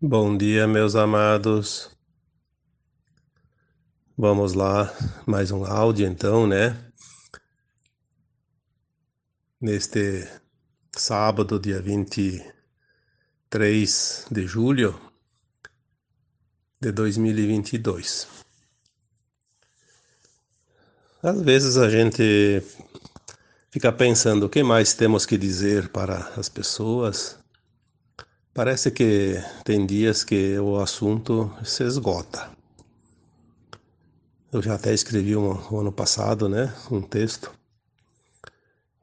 Bom dia, meus amados. Vamos lá, mais um áudio então, né? Neste sábado, dia 23 de julho de 2022. Às vezes a gente fica pensando o que mais temos que dizer para as pessoas. Parece que tem dias que o assunto se esgota. Eu já até escrevi um, um ano passado, né, um texto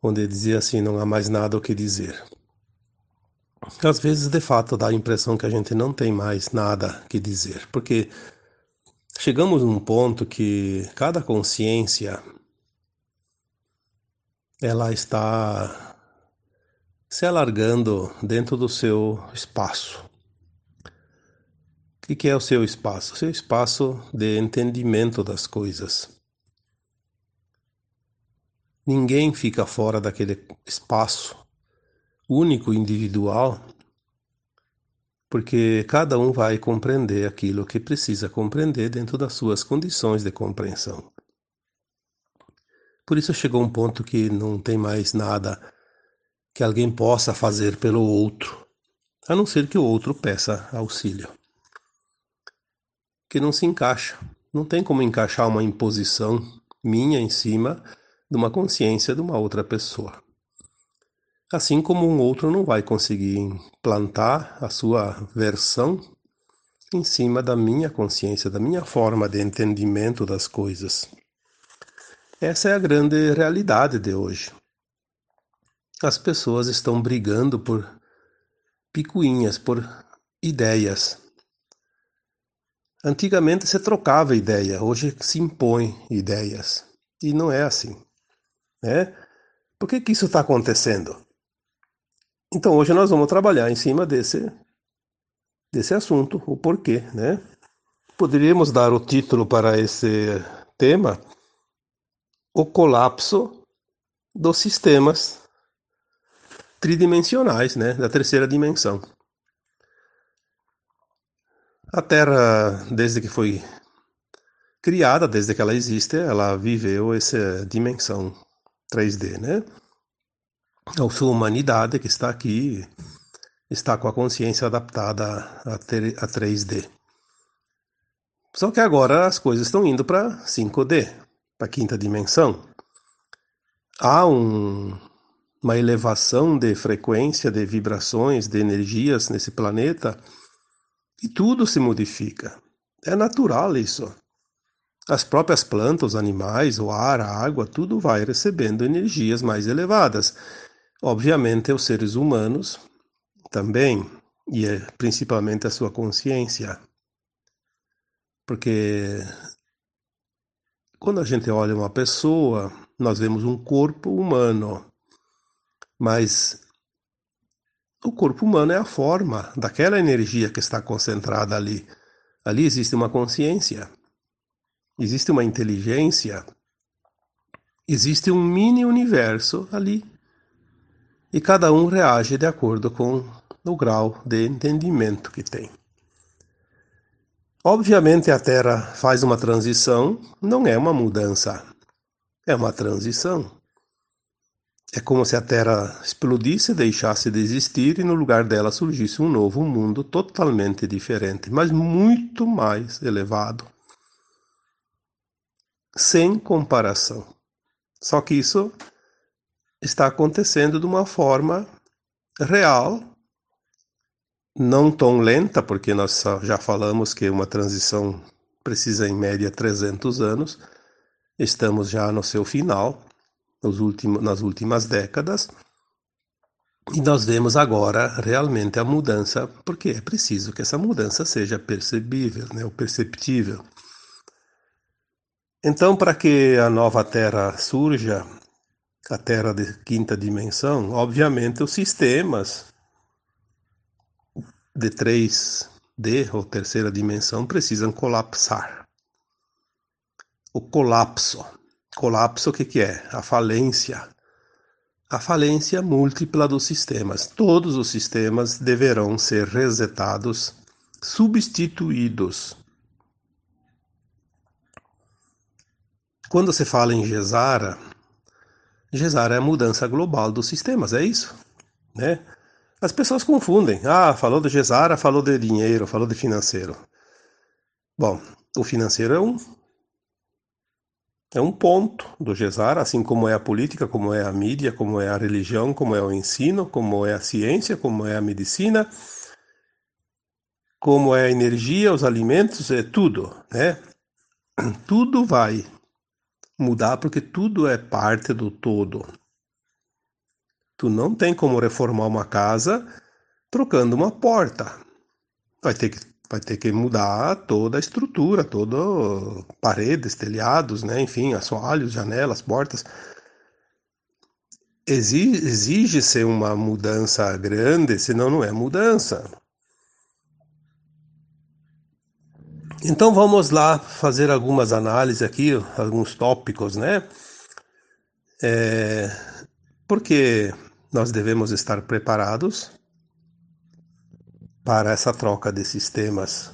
onde dizia assim: não há mais nada o que dizer. Às vezes, de fato, dá a impressão que a gente não tem mais nada que dizer, porque chegamos num ponto que cada consciência ela está se alargando dentro do seu espaço. O que é o seu espaço? O seu espaço de entendimento das coisas. Ninguém fica fora daquele espaço único, individual, porque cada um vai compreender aquilo que precisa compreender dentro das suas condições de compreensão. Por isso chegou um ponto que não tem mais nada que alguém possa fazer pelo outro, a não ser que o outro peça auxílio. Que não se encaixa. Não tem como encaixar uma imposição minha em cima de uma consciência de uma outra pessoa. Assim como um outro não vai conseguir implantar a sua versão em cima da minha consciência, da minha forma de entendimento das coisas. Essa é a grande realidade de hoje. As pessoas estão brigando por picuinhas, por ideias. Antigamente se trocava ideia, hoje se impõe ideias. E não é assim. Né? Por que, que isso está acontecendo? Então hoje nós vamos trabalhar em cima desse, desse assunto, o porquê. Né? Poderíamos dar o título para esse tema: O colapso dos sistemas tridimensionais, né, da terceira dimensão. A Terra, desde que foi criada, desde que ela existe, ela viveu essa dimensão 3D, né? A sua humanidade que está aqui está com a consciência adaptada a, 3D. Só que agora as coisas estão indo para 5D, para a quinta dimensão. Há um, uma elevação de frequência, de vibrações, de energias nesse planeta e tudo se modifica. É natural isso. As próprias plantas, os animais, o ar, a água, tudo vai recebendo energias mais elevadas. Obviamente, os seres humanos também, e é principalmente a sua consciência. Porque quando a gente olha uma pessoa, nós vemos um corpo humano. Mas o corpo humano é a forma daquela energia que está concentrada ali. Ali existe uma consciência, existe uma inteligência, existe um mini universo ali. E cada um reage de acordo com o grau de entendimento que tem. Obviamente a Terra faz uma transição, não é uma mudança, é uma transição. É como se a Terra explodisse, deixasse de existir e no lugar dela surgisse um novo mundo totalmente diferente, mas muito mais elevado. Sem comparação. Só que isso está acontecendo de uma forma real, não tão lenta, porque nós já falamos que uma transição precisa em média 300 anos. Estamos já no seu final últimos, nas últimas décadas. E nós vemos agora realmente a mudança, porque é preciso que essa mudança seja percebível, né, ou perceptível. Então, para que a nova Terra surja, a Terra de quinta dimensão, obviamente os sistemas de 3D ou terceira dimensão precisam colapsar. O colapso Colapso, o que, que é? A falência. A falência múltipla dos sistemas. Todos os sistemas deverão ser resetados substituídos. Quando se fala em Gesara, Gesara é a mudança global dos sistemas, é isso, né? As pessoas confundem. Ah, falou de Gesara, falou de dinheiro, falou de financeiro. Bom, o financeiro é um é um ponto do Gesara, assim como é a política, como é a mídia, como é a religião, como é o ensino, como é a ciência, como é a medicina, como é a energia, os alimentos, é tudo, né? Tudo vai mudar porque tudo é parte do todo. Tu não tem como reformar uma casa trocando uma porta. Vai ter que, vai ter que mudar toda a estrutura, toda paredes, telhados, né? enfim, assoalhos, janelas, portas. Exige-se uma mudança grande, senão não é mudança. Então vamos lá fazer algumas análises aqui, alguns tópicos, né? É, porque nós devemos estar preparados para essa troca de sistemas.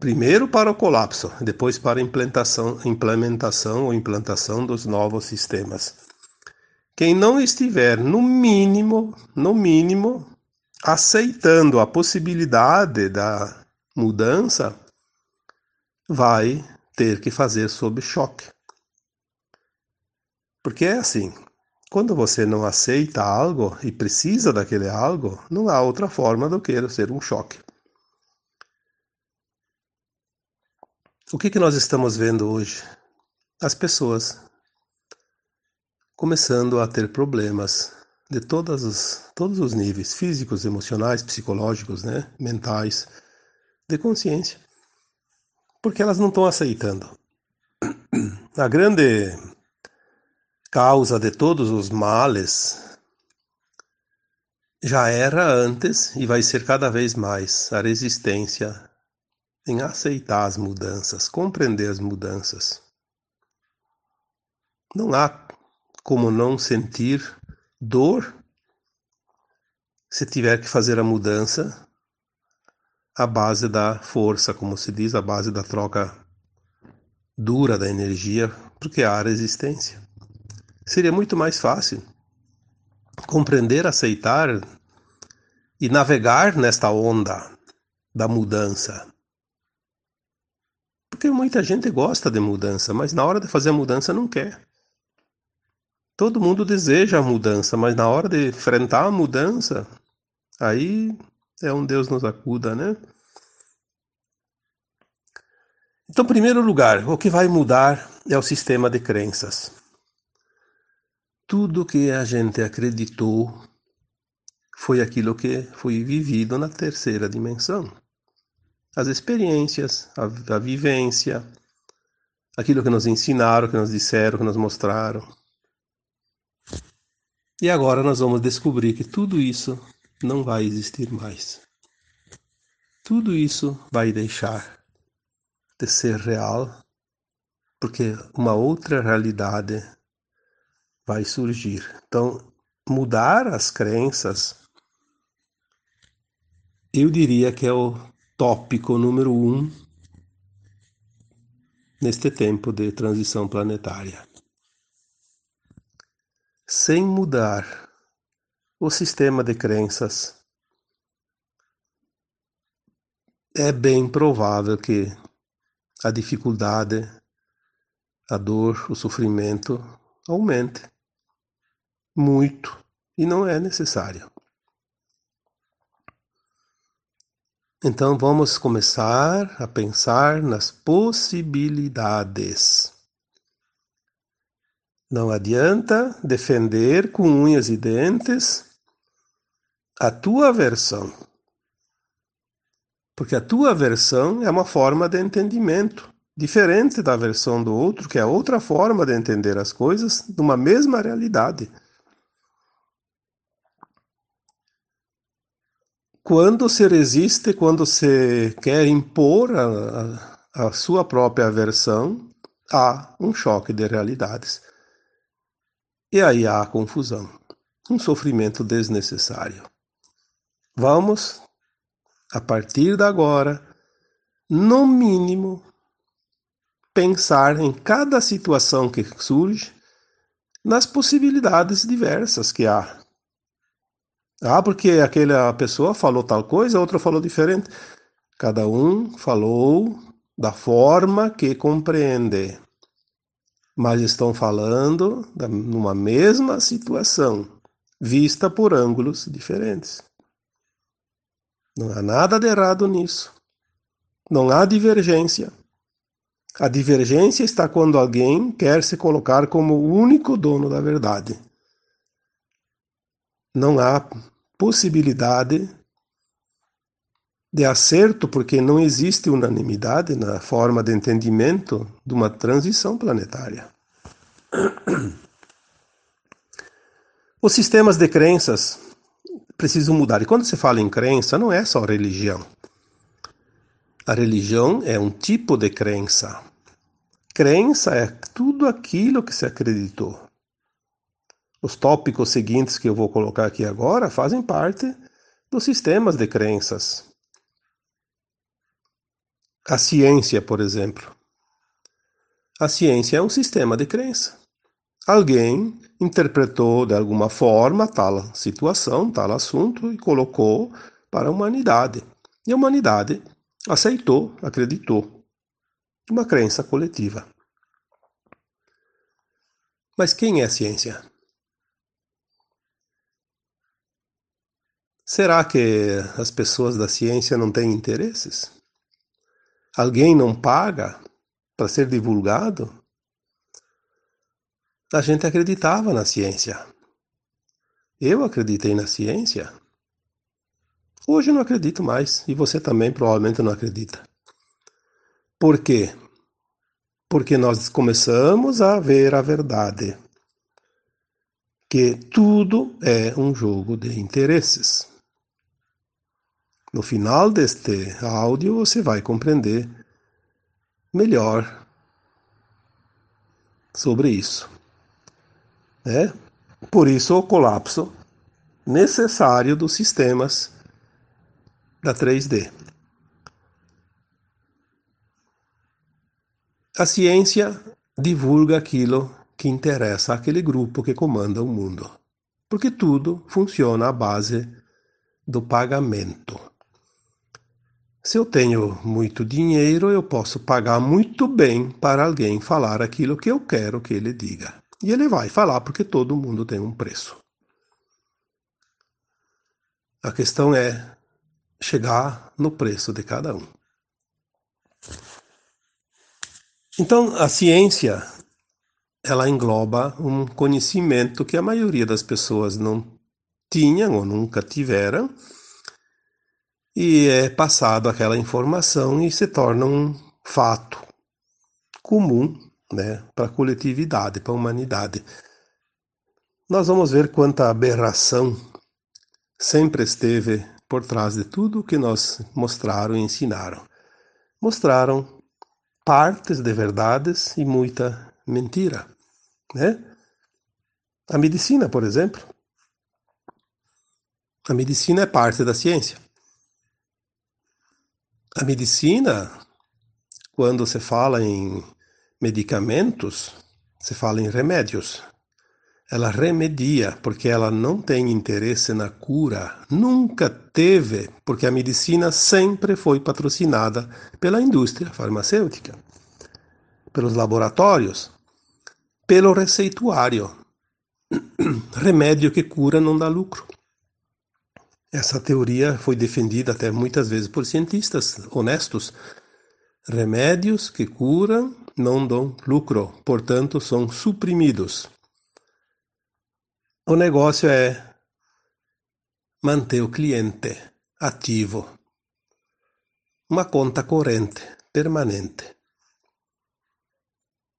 Primeiro para o colapso, depois para a implementação, implementação ou implantação dos novos sistemas. Quem não estiver no mínimo, no mínimo, aceitando a possibilidade da mudança, vai ter que fazer sob choque. Porque é assim, quando você não aceita algo e precisa daquele algo, não há outra forma do que ser um choque. O que, que nós estamos vendo hoje? As pessoas começando a ter problemas de todos os, todos os níveis, físicos, emocionais, psicológicos, né, mentais, de consciência, porque elas não estão aceitando. A grande causa de todos os males já era antes e vai ser cada vez mais a resistência em aceitar as mudanças, compreender as mudanças. Não há como não sentir dor se tiver que fazer a mudança a base da força, como se diz, a base da troca dura da energia, porque há resistência. Seria muito mais fácil compreender, aceitar e navegar nesta onda da mudança. Porque muita gente gosta de mudança, mas na hora de fazer a mudança não quer. Todo mundo deseja a mudança, mas na hora de enfrentar a mudança, aí é um Deus nos acuda, né? Então, em primeiro lugar, o que vai mudar é o sistema de crenças. Tudo que a gente acreditou foi aquilo que foi vivido na terceira dimensão. As experiências, a, a vivência, aquilo que nos ensinaram, que nos disseram, que nos mostraram. E agora nós vamos descobrir que tudo isso não vai existir mais. Tudo isso vai deixar de ser real, porque uma outra realidade vai surgir. Então, mudar as crenças, eu diria que é o tópico número um neste tempo de transição planetária. Sem mudar o sistema de crenças, é bem provável que a dificuldade, a dor, o sofrimento aumente muito e não é necessário. Então vamos começar a pensar nas possibilidades. Não adianta defender com unhas e dentes a tua versão. Porque a tua versão é uma forma de entendimento, diferente da versão do outro, que é outra forma de entender as coisas de uma mesma realidade. Quando se resiste, quando se quer impor a, a, sua própria versão, há um choque de realidades. E aí há a confusão, um sofrimento desnecessário. Vamos a partir de agora, no mínimo, pensar em cada situação que surge nas possibilidades diversas que há. Ah, porque aquela pessoa falou tal coisa, a outra falou diferente. Cada um falou da forma que compreende. Mas estão falando da, numa mesma situação, vista por ângulos diferentes. Não há nada de errado nisso. Não há divergência. A divergência está quando alguém quer se colocar como o único dono da verdade. Não há possibilidade de acerto, porque não existe unanimidade na forma de entendimento de uma transição planetária. Os sistemas de crenças precisam mudar. E quando se fala em crença, não é só religião. A religião é um tipo de crença. Crença é tudo aquilo que se acreditou. Os tópicos seguintes que eu vou colocar aqui agora fazem parte dos sistemas de crenças. A ciência, por exemplo. A ciência é um sistema de crença. Alguém interpretou de alguma forma tal situação, tal assunto e colocou para a humanidade. E a humanidade aceitou, acreditou. Uma crença coletiva. Mas quem é a ciência? Será que as pessoas da ciência não têm interesses? Alguém não paga para ser divulgado? A gente acreditava na ciência. Eu acreditei na ciência Hoje não acredito mais, e você também provavelmente não acredita. Por quê? Porque nós começamos a ver a verdade. Que tudo é um jogo de interesses. No final deste áudio você vai compreender melhor sobre isso. Né? Por isso o colapso necessário dos sistemas da 3D. A ciência divulga aquilo que interessa àquele grupo que comanda o mundo, porque tudo funciona à base do pagamento. Se eu tenho muito dinheiro, eu posso pagar muito bem para alguém falar aquilo que eu quero que ele diga. E ele vai falar porque todo mundo tem um preço. A questão é chegar no preço de cada um. Então, a ciência ela engloba um conhecimento que a maioria das pessoas não tinham ou nunca tiveram e é passado aquela informação e se torna um fato comum né, para a coletividade, para a humanidade. Nós vamos ver quanta aberração sempre esteve por trás de tudo o que nós mostraram e ensinaram. Mostraram partes de verdades e muita mentira, né? A medicina, por exemplo. A medicina é parte da ciência. A medicina, quando se fala em medicamentos, se fala em remédios ela remedia, porque ela não tem interesse na cura, nunca teve, porque a medicina sempre foi patrocinada pela indústria farmacêutica, pelos laboratórios, pelo receituário. Remédio que cura não dá lucro. Essa teoria foi defendida até muitas vezes por cientistas honestos. Remédios que curam não dão lucro, portanto, são suprimidos. O negócio é manter o cliente ativo. Uma conta corrente, permanente.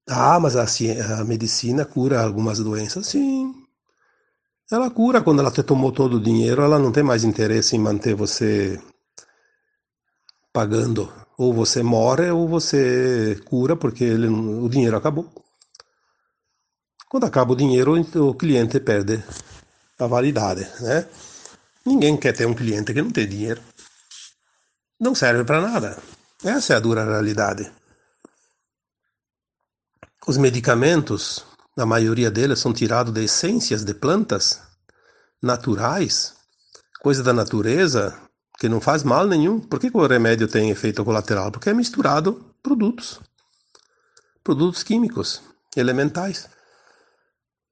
Ah, mas a, a medicina cura algumas doenças? Sim. Ela cura quando ela te tomou todo o dinheiro, ela não tem mais interesse em manter você pagando. Ou você morre ou você cura porque ele, o dinheiro acabou. Quando acaba o dinheiro, o cliente perde a validade, né? Ninguém quer ter um cliente que não tem dinheiro. não serve para nada. Essa é a dura realidade. Os medicamentos, a maioria deles, são tirados de essências de plantas naturais, coisa da natureza, que não faz mal nenhum. Por que, que o remédio tem efeito colateral? Porque é misturado produtos. Produtos químicos, elementais,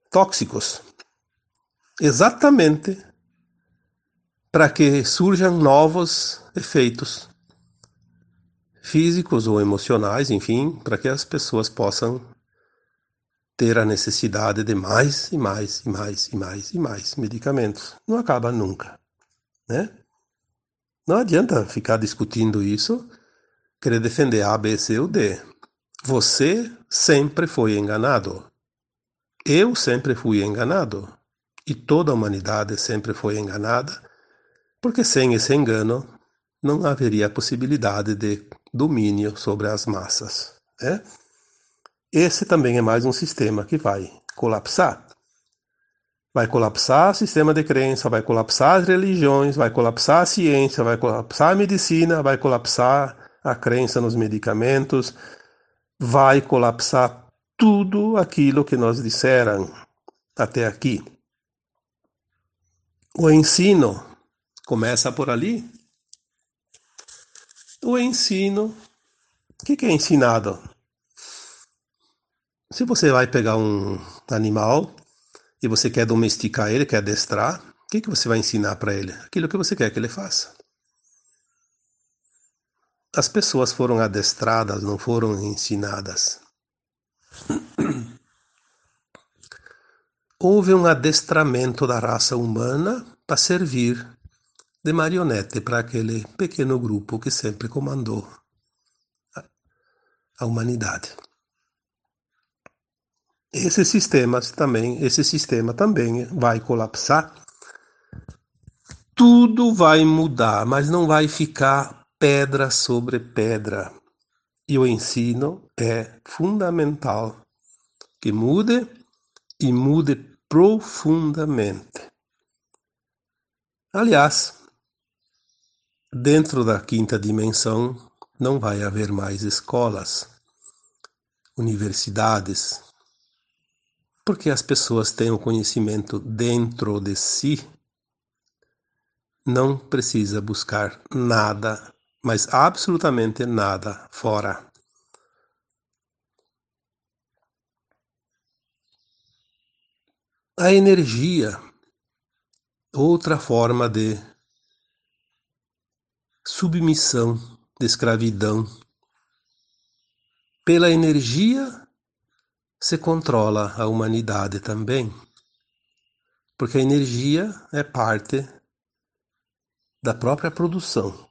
tóxicos. Exatamente para que surjam novos efeitos físicos ou emocionais, enfim, para que as pessoas possam ter a necessidade de mais e mais e mais e mais e mais medicamentos. Não acaba nunca, né? Não adianta ficar discutindo isso, querer defender A, B, C ou D. Você sempre foi enganado. Eu sempre fui enganado. E toda a humanidade sempre foi enganada, porque sem esse engano não haveria possibilidade de domínio sobre as massas. Né? Esse também é mais um sistema que vai colapsar. Vai colapsar o sistema de crença, vai colapsar as religiões, vai colapsar a ciência, vai colapsar a medicina, vai colapsar a crença nos medicamentos, vai colapsar tudo aquilo que nos disseram até aqui. O ensino começa por ali. O ensino, o que, que é ensinado? Se você vai pegar um animal e você quer domesticar ele, quer adestrar, o que, que você vai ensinar para ele? Aquilo que você quer que ele faça. As pessoas foram adestradas, não foram ensinadas. Houve um adestramento da raça humana para servir de marionete para aquele pequeno grupo que sempre comandou a humanidade. Esse sistema também, esse sistema também vai colapsar. Tudo vai mudar, mas não vai ficar pedra sobre pedra. E o ensino é fundamental que mude e mude profundamente. Aliás, dentro da quinta dimensão não vai haver mais escolas, universidades, porque as pessoas têm o conhecimento dentro de si, não precisa buscar nada, mas absolutamente nada fora. A energia, outra forma de submissão, de escravidão. Pela energia se controla a humanidade também, porque a energia é parte da própria produção,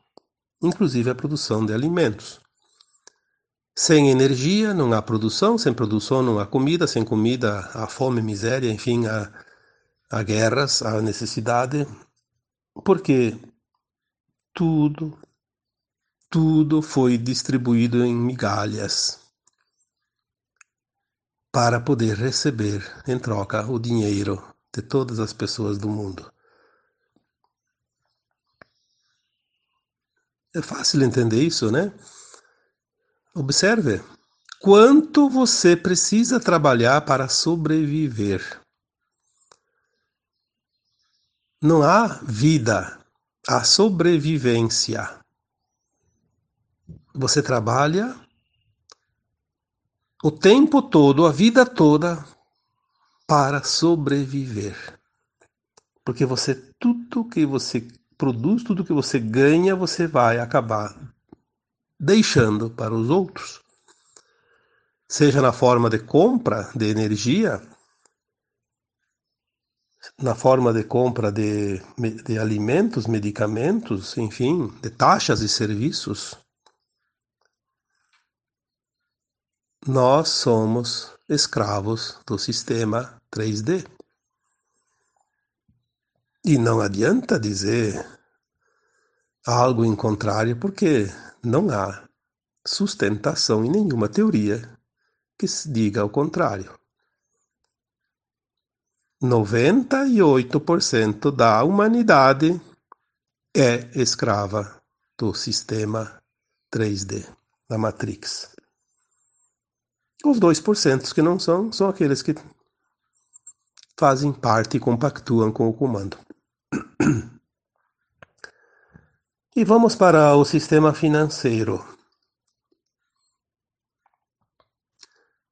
inclusive a produção de alimentos. Sem energia não há produção, sem produção não há comida, sem comida há fome, miséria, enfim, há, há guerras, há necessidade, porque tudo, tudo foi distribuído em migalhas para poder receber em troca o dinheiro de todas as pessoas do mundo. É fácil entender isso, né? Observe quanto você precisa trabalhar para sobreviver. Não há vida, há sobrevivência. Você trabalha o tempo todo, a vida toda, para sobreviver. Porque você, tudo que você produz, tudo que você ganha, você vai acabar deixando para os outros. Seja na forma de compra de energia, na forma de compra de, de alimentos, medicamentos, enfim, de taxas e serviços. Nós somos escravos do sistema 3D. E não adianta dizer algo em contrário, porque não há sustentação em nenhuma teoria que se diga o contrário. 98% da humanidade é escrava do sistema 3D, da Matrix. Os 2% que não são, são aqueles que fazem parte e compactuam com o comando. E vamos para o sistema financeiro.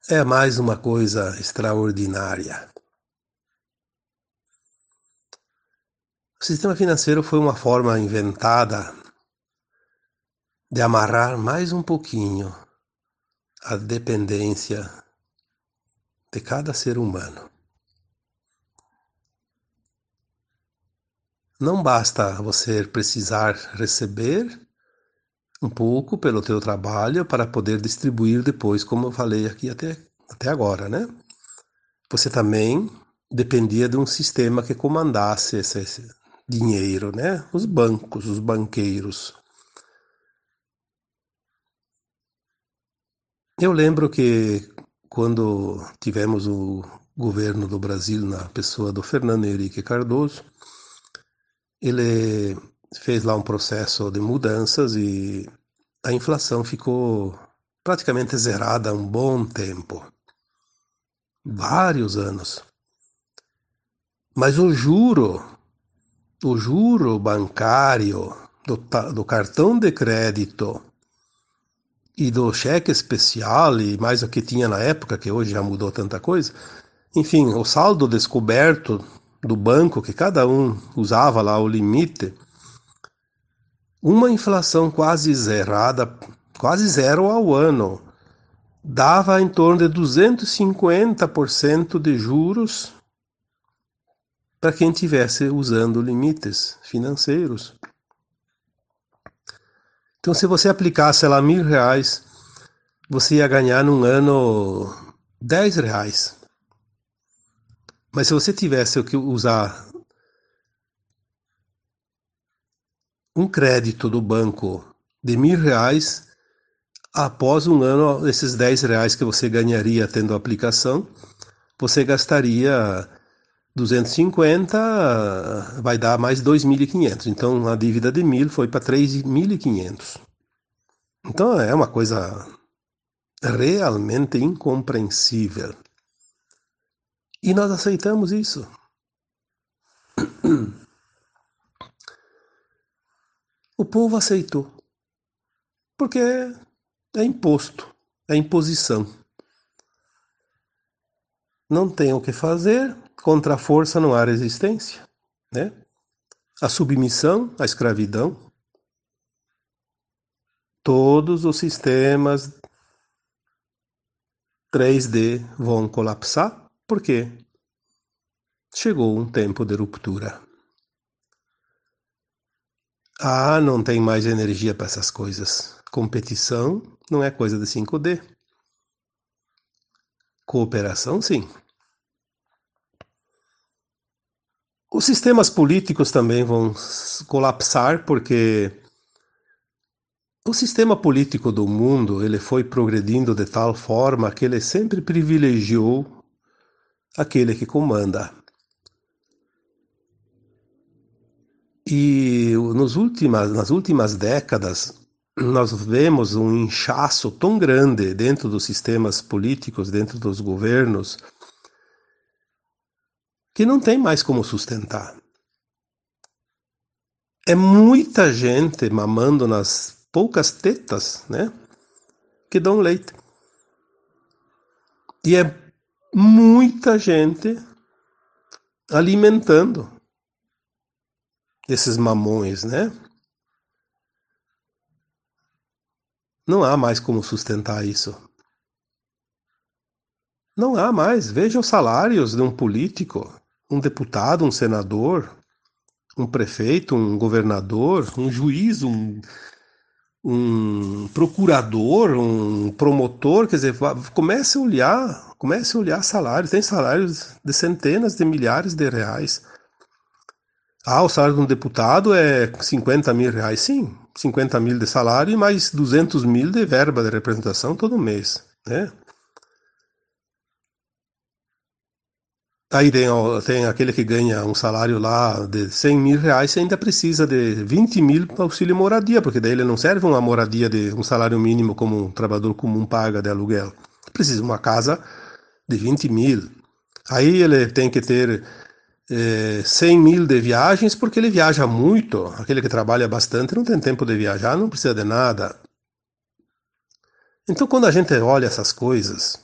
É mais uma coisa extraordinária. O sistema financeiro foi uma forma inventada de amarrar mais um pouquinho a dependência de cada ser humano. Não basta você precisar receber um pouco pelo teu trabalho para poder distribuir depois, como eu falei aqui até, até agora, né? Você também dependia de um sistema que comandasse esse, esse dinheiro, né? Os bancos, os banqueiros. Eu lembro que quando tivemos o governo do Brasil na pessoa do Fernando Henrique Cardoso, ele fez lá um processo de mudanças e a inflação ficou praticamente zerada há um bom tempo vários anos. Mas o juro, o juro bancário do, do cartão de crédito e do cheque especial e mais o que tinha na época, que hoje já mudou tanta coisa, enfim, o saldo descoberto do banco, que cada um usava lá o limite, uma inflação quase zerada, quase zero ao ano, dava em torno de 250% de juros para quem tivesse usando limites financeiros. Então, se você aplicasse lá mil reais, você ia ganhar num ano 10 reais. Mas se você tivesse que usar um crédito do banco de mil reais, após um ano, esses 10 reais que você ganharia tendo a aplicação, você gastaria 250, vai dar mais 2.500. Então a dívida de mil foi para 3.500. Então é uma coisa realmente incompreensível. E nós aceitamos isso. O povo aceitou. Porque é imposto, é imposição. Não tem o que fazer, contra a força não há resistência. Né? A submissão, a escravidão. Todos os sistemas 3D vão colapsar porque chegou um tempo de ruptura. Ah, não tem mais energia para essas coisas. Competição não é coisa de 5D. Cooperação, sim. Os sistemas políticos também vão colapsar porque o sistema político do mundo ele foi progredindo de tal forma que ele sempre privilegiou aquele que comanda. E nos últimas, nas últimas décadas, nós vemos um inchaço tão grande dentro dos sistemas políticos, dentro dos governos, que não tem mais como sustentar. É muita gente mamando nas poucas tetas, né? Que dão leite. E é muita gente alimentando esses mamões, né? Não há mais como sustentar isso. Não há mais. Veja os salários de um político, um deputado, um senador, um prefeito, um governador, um juiz, um um procurador, um promotor, quer dizer, comece a olhar, comece a olhar salários, tem salários de centenas de milhares de reais. Ah, o salário de um deputado é 50 mil reais, sim, 50 mil de salário e mais 200 mil de verba de representação todo mês, né? Aí tem, tem aquele que ganha um salário lá de 100 mil reais e ainda precisa de 20 mil para auxílio moradia, porque daí ele não serve uma moradia de um salário mínimo como um trabalhador comum paga de aluguel. Precisa de uma casa de 20 mil. Aí ele tem que ter eh, 100 mil de viagens, porque ele viaja muito. Aquele que trabalha bastante não tem tempo de viajar, não precisa de nada. Então, quando a gente olha essas coisas,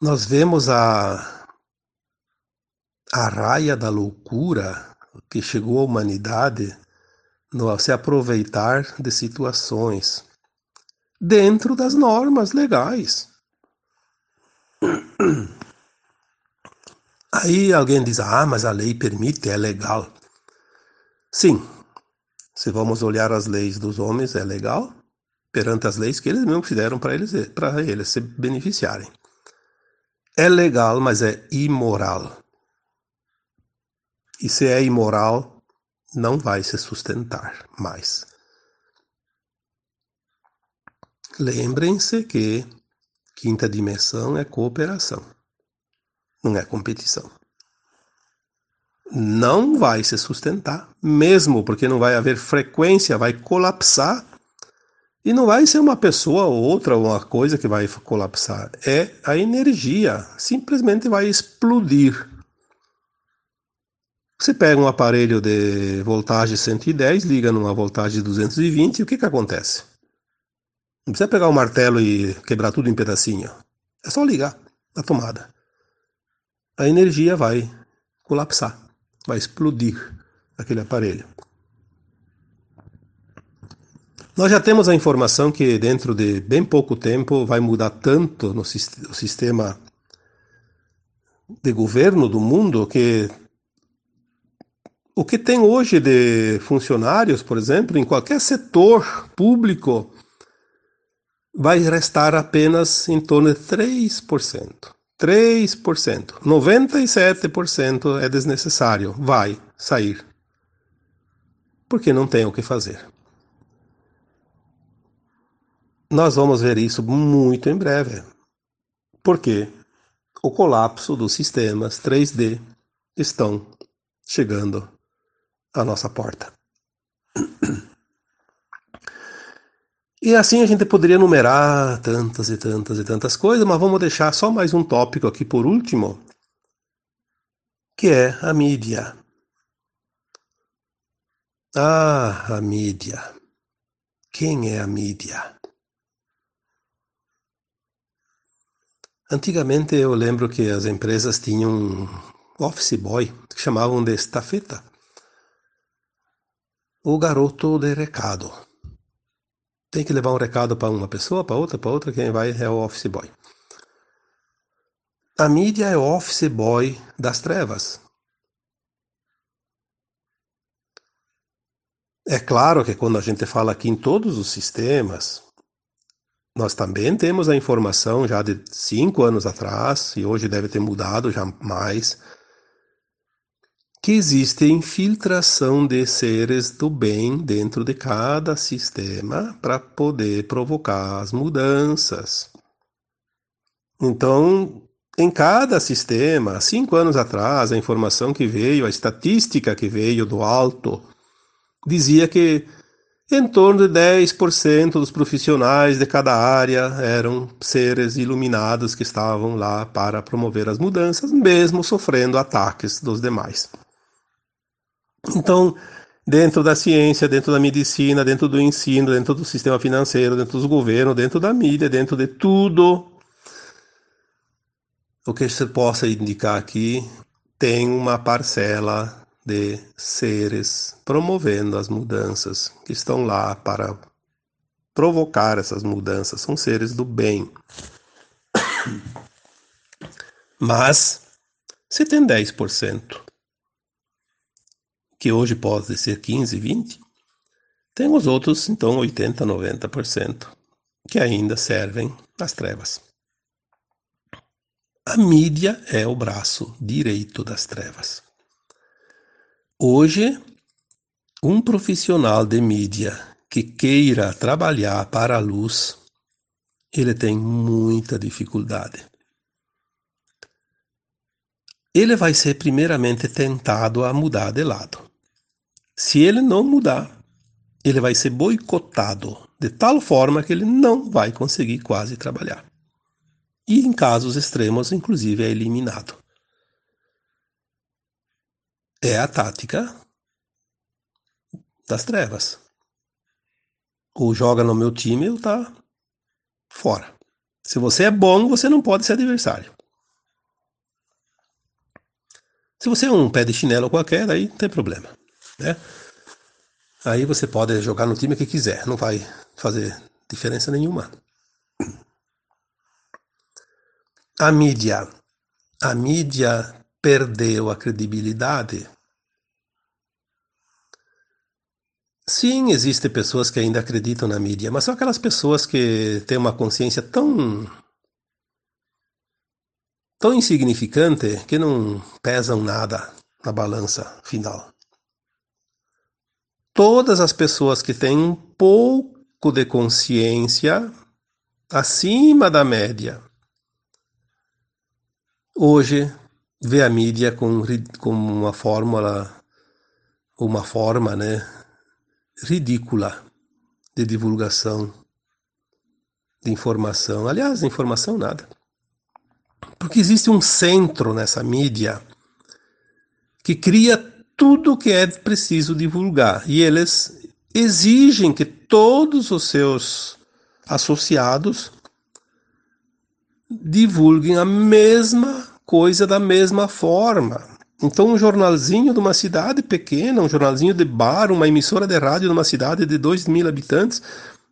nós vemos a, a raia da loucura que chegou à humanidade no se aproveitar de situações dentro das normas legais. Aí alguém diz: ah, mas a lei permite, é legal. Sim, se vamos olhar as leis dos homens, é legal, perante as leis que eles mesmos fizeram para eles, para eles se beneficiarem. É legal, mas é imoral. E se é imoral, não vai se sustentar mais. Lembrem-se que quinta dimensão é cooperação, não é competição. Não vai se sustentar, mesmo porque não vai haver frequência, vai colapsar e não vai ser uma pessoa ou outra, uma coisa que vai colapsar. É a energia. Simplesmente vai explodir. Você pega um aparelho de voltagem 110, liga numa voltagem de 220, e o que, que acontece? Não precisa pegar o um martelo e quebrar tudo em pedacinho. É só ligar na tomada. A energia vai colapsar, vai explodir aquele aparelho. Nós já temos a informação que dentro de bem pouco tempo vai mudar tanto no sistema de governo do mundo que o que tem hoje de funcionários, por exemplo, em qualquer setor público, vai restar apenas em torno de 3%. 3%. 97% é desnecessário. Vai sair. Porque não tem o que fazer. Nós vamos ver isso muito em breve, porque o colapso dos sistemas 3D estão chegando à nossa porta. E assim a gente poderia numerar tantas e tantas e tantas coisas, mas vamos deixar só mais um tópico aqui por último, que é a mídia. Ah, a mídia. Quem é a mídia? Antigamente eu lembro que as empresas tinham um office boy que chamavam de estafeta. O garoto de recado. Tem que levar um recado para uma pessoa, para outra, para outra, quem vai é o office boy. A mídia é o office boy das trevas. É claro que quando a gente fala aqui em todos os sistemas, nós também temos a informação já de cinco anos atrás, e hoje deve ter mudado já mais, que existe infiltração de seres do bem dentro de cada sistema para poder provocar as mudanças. Então, em cada sistema, cinco anos atrás, a informação que veio, a estatística que veio do alto, dizia que em torno de 10% dos profissionais de cada área eram seres iluminados que estavam lá para promover as mudanças, mesmo sofrendo ataques dos demais. Então, dentro da ciência, dentro da medicina, dentro do ensino, dentro do sistema financeiro, dentro do governo, dentro da mídia, dentro de tudo, o que se possa indicar aqui tem uma parcela de seres promovendo as mudanças que estão lá para provocar essas mudanças. São seres do bem. Mas, se tem 10%, que hoje pode ser 15, 20, tem os outros, então, 80, 90%, que ainda servem às trevas. A mídia é o braço direito das trevas. Hoje, um profissional de mídia que queira trabalhar para a luz, ele tem muita dificuldade. ele vai ser primeiramente tentado a mudar de lado. Se ele não mudar, ele vai ser boicotado de tal forma que ele não vai conseguir quase trabalhar. E em casos extremos, inclusive, é eliminado. É a tática das trevas. Ou joga no meu time ou tá fora. Se você é bom, você não pode ser adversário. Se você é um pé de chinelo qualquer, aí não tem problema. Né? Aí você pode jogar no time que quiser, não vai fazer diferença nenhuma. A mídia. A mídia perdeu a credibilidade. Sim, existem pessoas que ainda acreditam na mídia, mas são aquelas pessoas que têm uma consciência tão tão insignificante que não pesam nada na balança final. Todas as pessoas que têm um pouco de consciência acima da média hoje vê a mídia com, com uma fórmula, uma forma, né, ridícula de divulgação de informação. Aliás, informação nada. Porque existe um centro nessa mídia que cria tudo o que é preciso divulgar e eles exigem que todos os seus associados divulguem a mesma coisa da mesma forma. Então, um jornalzinho de uma cidade pequena, um jornalzinho de bar, uma emissora de rádio de uma cidade de 2 mil habitantes,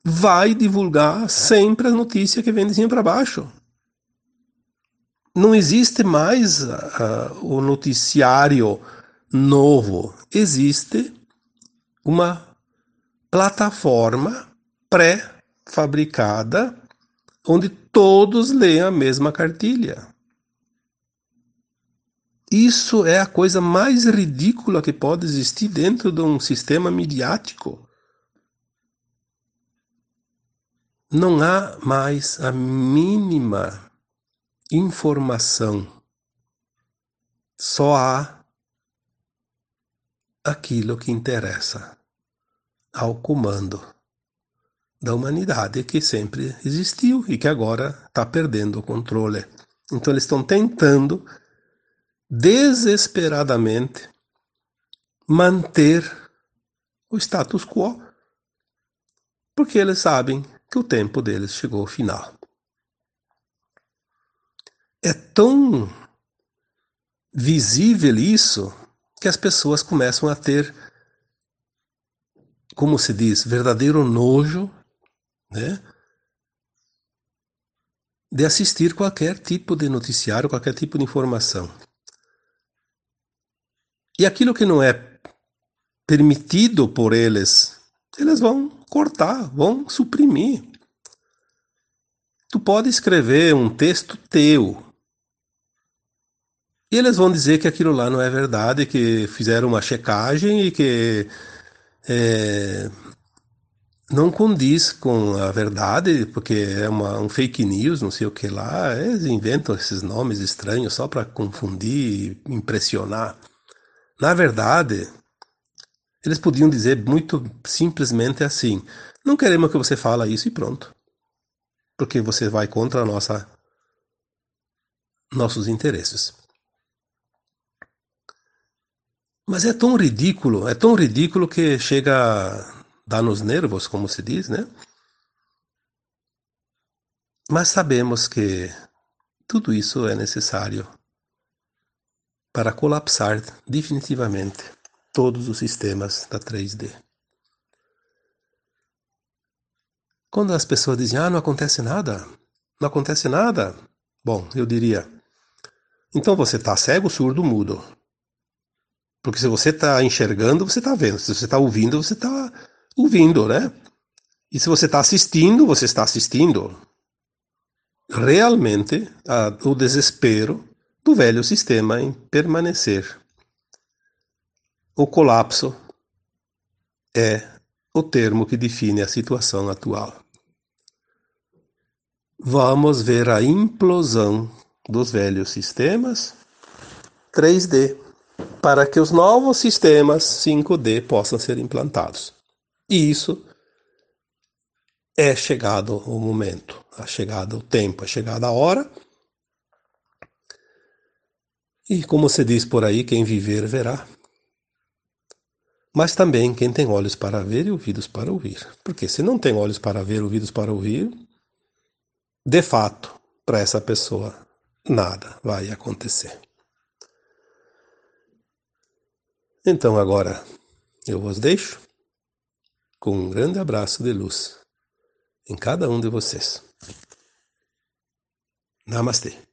vai divulgar sempre a notícia que vem de cima para baixo. Não existe mais uh, o noticiário novo. Existe uma plataforma pré-fabricada onde todos leem a mesma cartilha. Isso é a coisa mais ridícula que pode existir dentro de um sistema midiático. Não há mais a mínima informação. Só há aquilo que interessa ao comando da humanidade que sempre existiu e que agora está perdendo o controle. Então eles estão tentando desesperadamente manter o status quo, porque eles sabem que o tempo deles chegou ao final. É tão visível isso que as pessoas começam a ter, como se diz, verdadeiro nojo né? de assistir qualquer tipo de noticiário, qualquer tipo de informação. E aquilo que não é permitido por eles, eles vão cortar, vão suprimir. Tu pode escrever um texto teu. E eles vão dizer que aquilo lá não é verdade, que fizeram uma checagem e que é, não condiz com a verdade, porque é uma, um fake news, não sei o que lá. Eles inventam esses nomes estranhos só para confundir e impressionar. Na verdade, eles podiam dizer muito simplesmente assim: não queremos que você fale isso e pronto. Porque você vai contra a nossa nossos interesses. Mas é tão ridículo, é tão ridículo que chega dá nos nervos, como se diz, né? Mas sabemos que tudo isso é necessário para colapsar definitivamente todos os sistemas da 3D. Quando as pessoas dizem, ah, não acontece nada, não acontece nada, bom, eu diria, então você está cego, surdo, mudo. Porque se você está enxergando, você está vendo. Se você está ouvindo, você está ouvindo, né? E se você está assistindo, você está assistindo. Realmente, a, o desespero do velho sistema em permanecer. O colapso é o termo que define a situação atual. Vamos ver a implosão dos velhos sistemas 3D para que os novos sistemas 5D possam ser implantados. E isso é chegado o momento, é chegado o tempo, é chegada a hora. E como se diz por aí, quem viver verá. Mas também quem tem olhos para ver e ouvidos para ouvir. Porque se não tem olhos para ver, ouvidos para ouvir, de fato, para essa pessoa nada vai acontecer. Então agora eu vos deixo com um grande abraço de luz em cada um de vocês. Namastê.